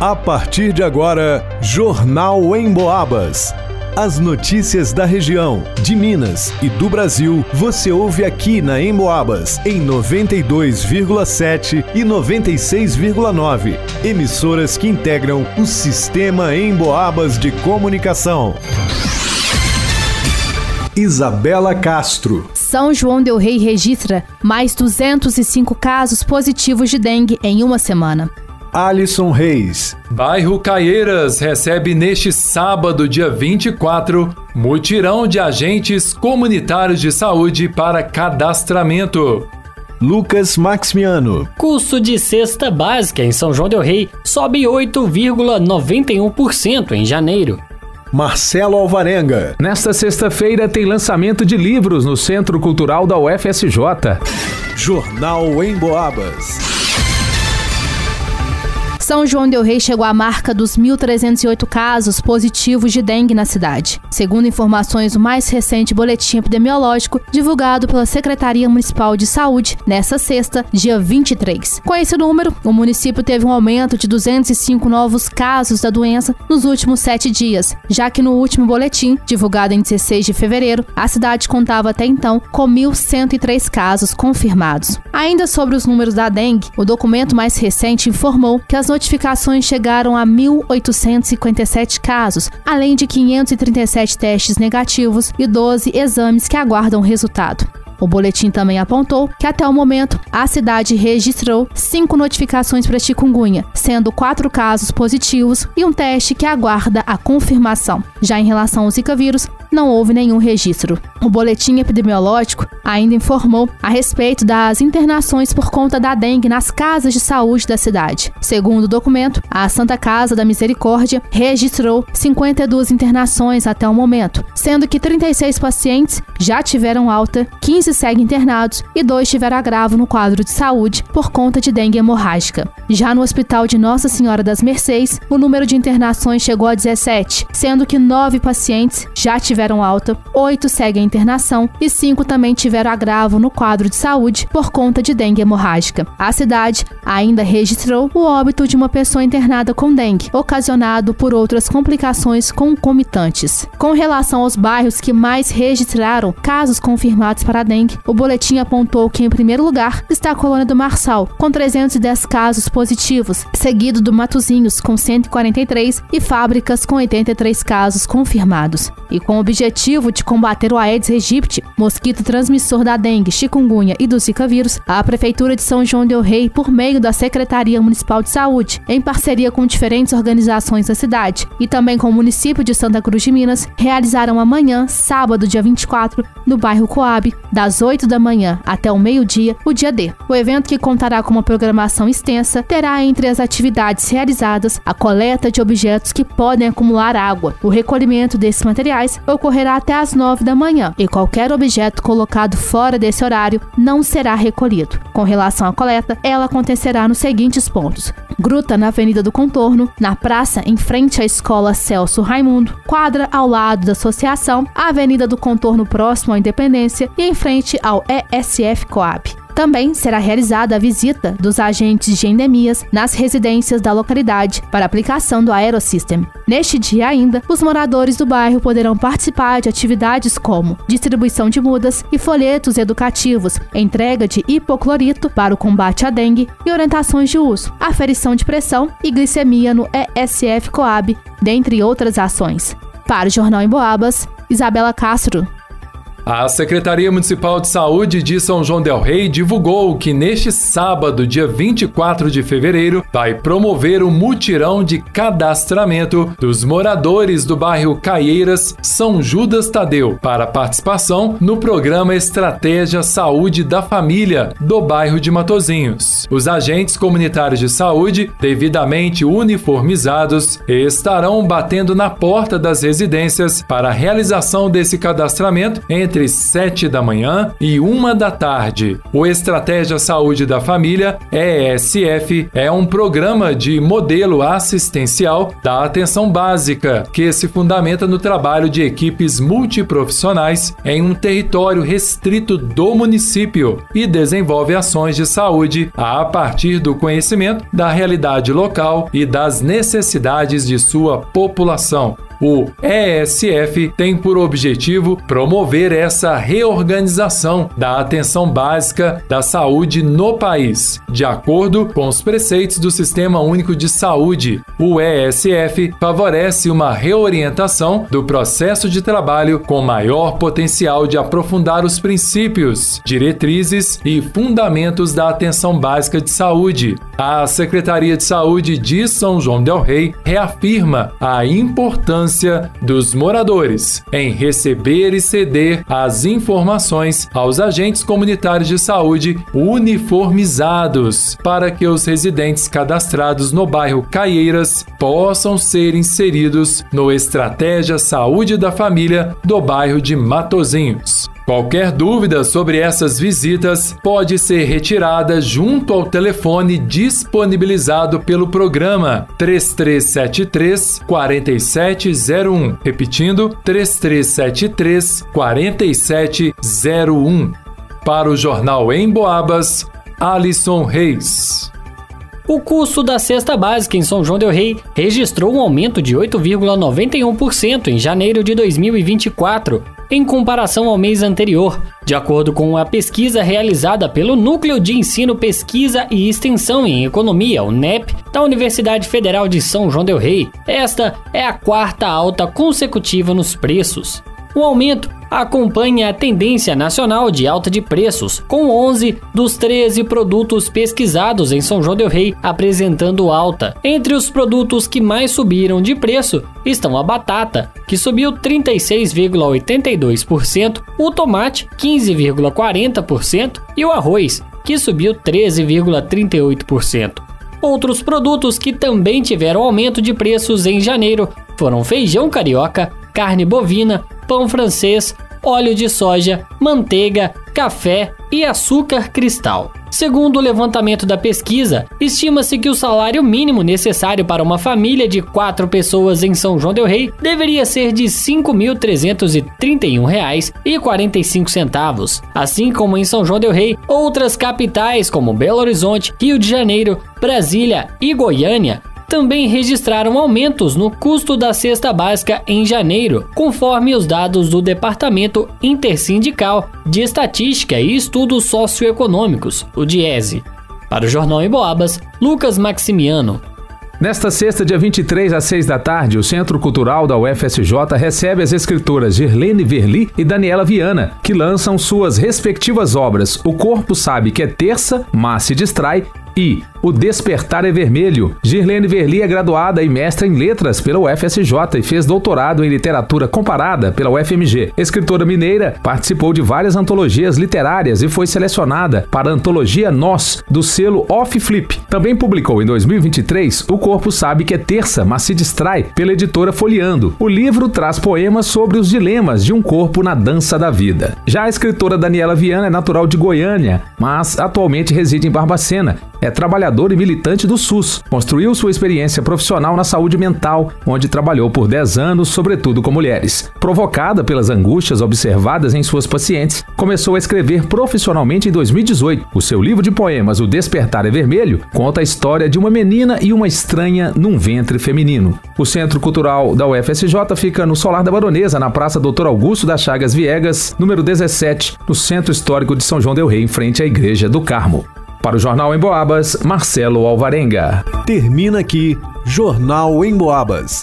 A partir de agora, Jornal em Boabas. As notícias da região, de Minas e do Brasil, você ouve aqui na Emboabas, em 92,7 e 96,9. Emissoras que integram o sistema Emboabas de comunicação. Isabela Castro. São João Del Rei registra mais 205 casos positivos de dengue em uma semana. Alisson Reis. Bairro Caieiras recebe neste sábado, dia 24, mutirão de agentes comunitários de saúde para cadastramento. Lucas Maximiano. Custo de cesta básica em São João Del Rei sobe 8,91% em janeiro. Marcelo Alvarenga. Nesta sexta-feira tem lançamento de livros no Centro Cultural da UFSJ. Jornal em Boabas. São João del Rei chegou à marca dos 1.308 casos positivos de dengue na cidade, segundo informações do mais recente boletim epidemiológico divulgado pela Secretaria Municipal de Saúde nesta sexta, dia 23. Com esse número, o município teve um aumento de 205 novos casos da doença nos últimos sete dias, já que no último boletim, divulgado em 16 de fevereiro, a cidade contava até então com 1.103 casos confirmados. Ainda sobre os números da dengue, o documento mais recente informou que as notificações chegaram a 1.857 casos, além de 537 testes negativos e 12 exames que aguardam resultado. O boletim também apontou que até o momento a cidade registrou cinco notificações para chikungunya, sendo quatro casos positivos e um teste que aguarda a confirmação. Já em relação ao Zika vírus, não houve nenhum registro. O boletim epidemiológico ainda informou a respeito das internações por conta da dengue nas casas de saúde da cidade. Segundo o documento, a Santa Casa da Misericórdia registrou 52 internações até o momento, sendo que 36 pacientes já tiveram alta, 15 seguem internados e dois tiveram agravo no quadro de saúde por conta de dengue hemorrágica. Já no Hospital de Nossa Senhora das Mercês, o número de internações chegou a 17, sendo que nove pacientes já tiveram alta, oito seguem internação e cinco também tiveram agravo no quadro de saúde por conta de dengue hemorrágica. A cidade ainda registrou o óbito de uma pessoa internada com dengue, ocasionado por outras complicações concomitantes. Com relação aos bairros que mais registraram casos confirmados para a o boletim apontou que, em primeiro lugar, está a colônia do Marçal, com 310 casos positivos, seguido do Matozinhos, com 143, e Fábricas, com 83 casos confirmados. E com o objetivo de combater o Aedes aegypti, mosquito transmissor da dengue, chikungunya e do Zika vírus, a Prefeitura de São João del Rei, por meio da Secretaria Municipal de Saúde, em parceria com diferentes organizações da cidade e também com o município de Santa Cruz de Minas, realizaram amanhã, sábado, dia 24, no bairro Coab, das 8 da manhã até o meio-dia, o dia D. O evento, que contará com uma programação extensa, terá entre as atividades realizadas a coleta de objetos que podem acumular água. O recolhimento desses materiais ocorrerá até as 9 da manhã e qualquer objeto colocado fora desse horário não será recolhido. Com relação à coleta, ela acontecerá nos seguintes pontos: Gruta na Avenida do Contorno, na praça em frente à Escola Celso Raimundo, quadra ao lado da Associação, Avenida do Contorno próximo à Independência e em frente ao ESF Coab. Também será realizada a visita dos agentes de endemias nas residências da localidade para aplicação do Aerosystem. Neste dia ainda, os moradores do bairro poderão participar de atividades como distribuição de mudas e folhetos educativos, entrega de hipoclorito para o combate à dengue e orientações de uso, aferição de pressão e glicemia no ESF Coab, dentre outras ações. Para o Jornal em Boabas, Isabela Castro. A Secretaria Municipal de Saúde de São João del Rei divulgou que neste sábado, dia 24 de fevereiro, vai promover um mutirão de cadastramento dos moradores do bairro Caieiras, São Judas Tadeu, para participação no programa Estratégia Saúde da Família do bairro de Matozinhos. Os agentes comunitários de saúde, devidamente uniformizados, estarão batendo na porta das residências para a realização desse cadastramento entre entre 7 da manhã e 1 da tarde. O Estratégia Saúde da Família, ESF, é um programa de modelo assistencial da atenção básica que se fundamenta no trabalho de equipes multiprofissionais em um território restrito do município e desenvolve ações de saúde a partir do conhecimento da realidade local e das necessidades de sua população. O ESF tem por objetivo promover essa reorganização da atenção básica da saúde no país, de acordo com os preceitos do Sistema Único de Saúde. O ESF favorece uma reorientação do processo de trabalho com maior potencial de aprofundar os princípios, diretrizes e fundamentos da atenção básica de saúde. A Secretaria de Saúde de São João del Rei reafirma a importância dos moradores em receber e ceder as informações aos agentes comunitários de saúde uniformizados para que os residentes cadastrados no bairro Caieiras possam ser inseridos no Estratégia Saúde da Família do bairro de Matozinhos. Qualquer dúvida sobre essas visitas pode ser retirada junto ao telefone disponibilizado pelo programa 3373 4701. Repetindo, 3373 4701. Para o Jornal em Boabas, Alisson Reis. O custo da cesta básica em São João del Rei registrou um aumento de 8,91% em janeiro de 2024, em comparação ao mês anterior, de acordo com a pesquisa realizada pelo Núcleo de Ensino, Pesquisa e Extensão em Economia, o NEP, da Universidade Federal de São João del Rei. Esta é a quarta alta consecutiva nos preços. O aumento acompanha a tendência nacional de alta de preços, com 11 dos 13 produtos pesquisados em São João del Rei apresentando alta. Entre os produtos que mais subiram de preço estão a batata, que subiu 36,82%, o tomate 15,40% e o arroz, que subiu 13,38%. Outros produtos que também tiveram aumento de preços em janeiro foram feijão carioca, carne bovina, pão francês, óleo de soja, manteiga, café e açúcar cristal. Segundo o levantamento da pesquisa, estima-se que o salário mínimo necessário para uma família de quatro pessoas em São João del Rei deveria ser de R$ 5.331,45. Assim como em São João del Rei, outras capitais como Belo Horizonte, Rio de Janeiro, Brasília e Goiânia também registraram aumentos no custo da cesta básica em janeiro, conforme os dados do Departamento Intersindical de Estatística e Estudos Socioeconômicos, o DIESE. Para o Jornal em Boabas, Lucas Maximiano. Nesta sexta, dia 23 às 6 da tarde, o Centro Cultural da UFSJ recebe as escritoras Girlene Verli e Daniela Viana, que lançam suas respectivas obras O Corpo Sabe que é Terça, mas se distrai e O Despertar é Vermelho. Girlene Verli é graduada e mestra em letras pela UFSJ e fez doutorado em literatura comparada pela UFMG. Escritora mineira, participou de várias antologias literárias e foi selecionada para a antologia Nós, do selo Off Flip. Também publicou em 2023 O Corpo Sabe que é Terça, mas se distrai, pela editora Folheando. O livro traz poemas sobre os dilemas de um corpo na dança da vida. Já a escritora Daniela Viana é natural de Goiânia, mas atualmente reside em Barbacena é trabalhador e militante do SUS. Construiu sua experiência profissional na saúde mental, onde trabalhou por 10 anos, sobretudo com mulheres. Provocada pelas angústias observadas em suas pacientes, começou a escrever profissionalmente em 2018. O seu livro de poemas, O Despertar é Vermelho, conta a história de uma menina e uma estranha num ventre feminino. O Centro Cultural da UFSJ fica no Solar da Baronesa, na Praça Doutor Augusto das Chagas Viegas, número 17, no Centro Histórico de São João del Rei, em frente à Igreja do Carmo. Para o Jornal em Boabas, Marcelo Alvarenga. Termina aqui Jornal em Boabas.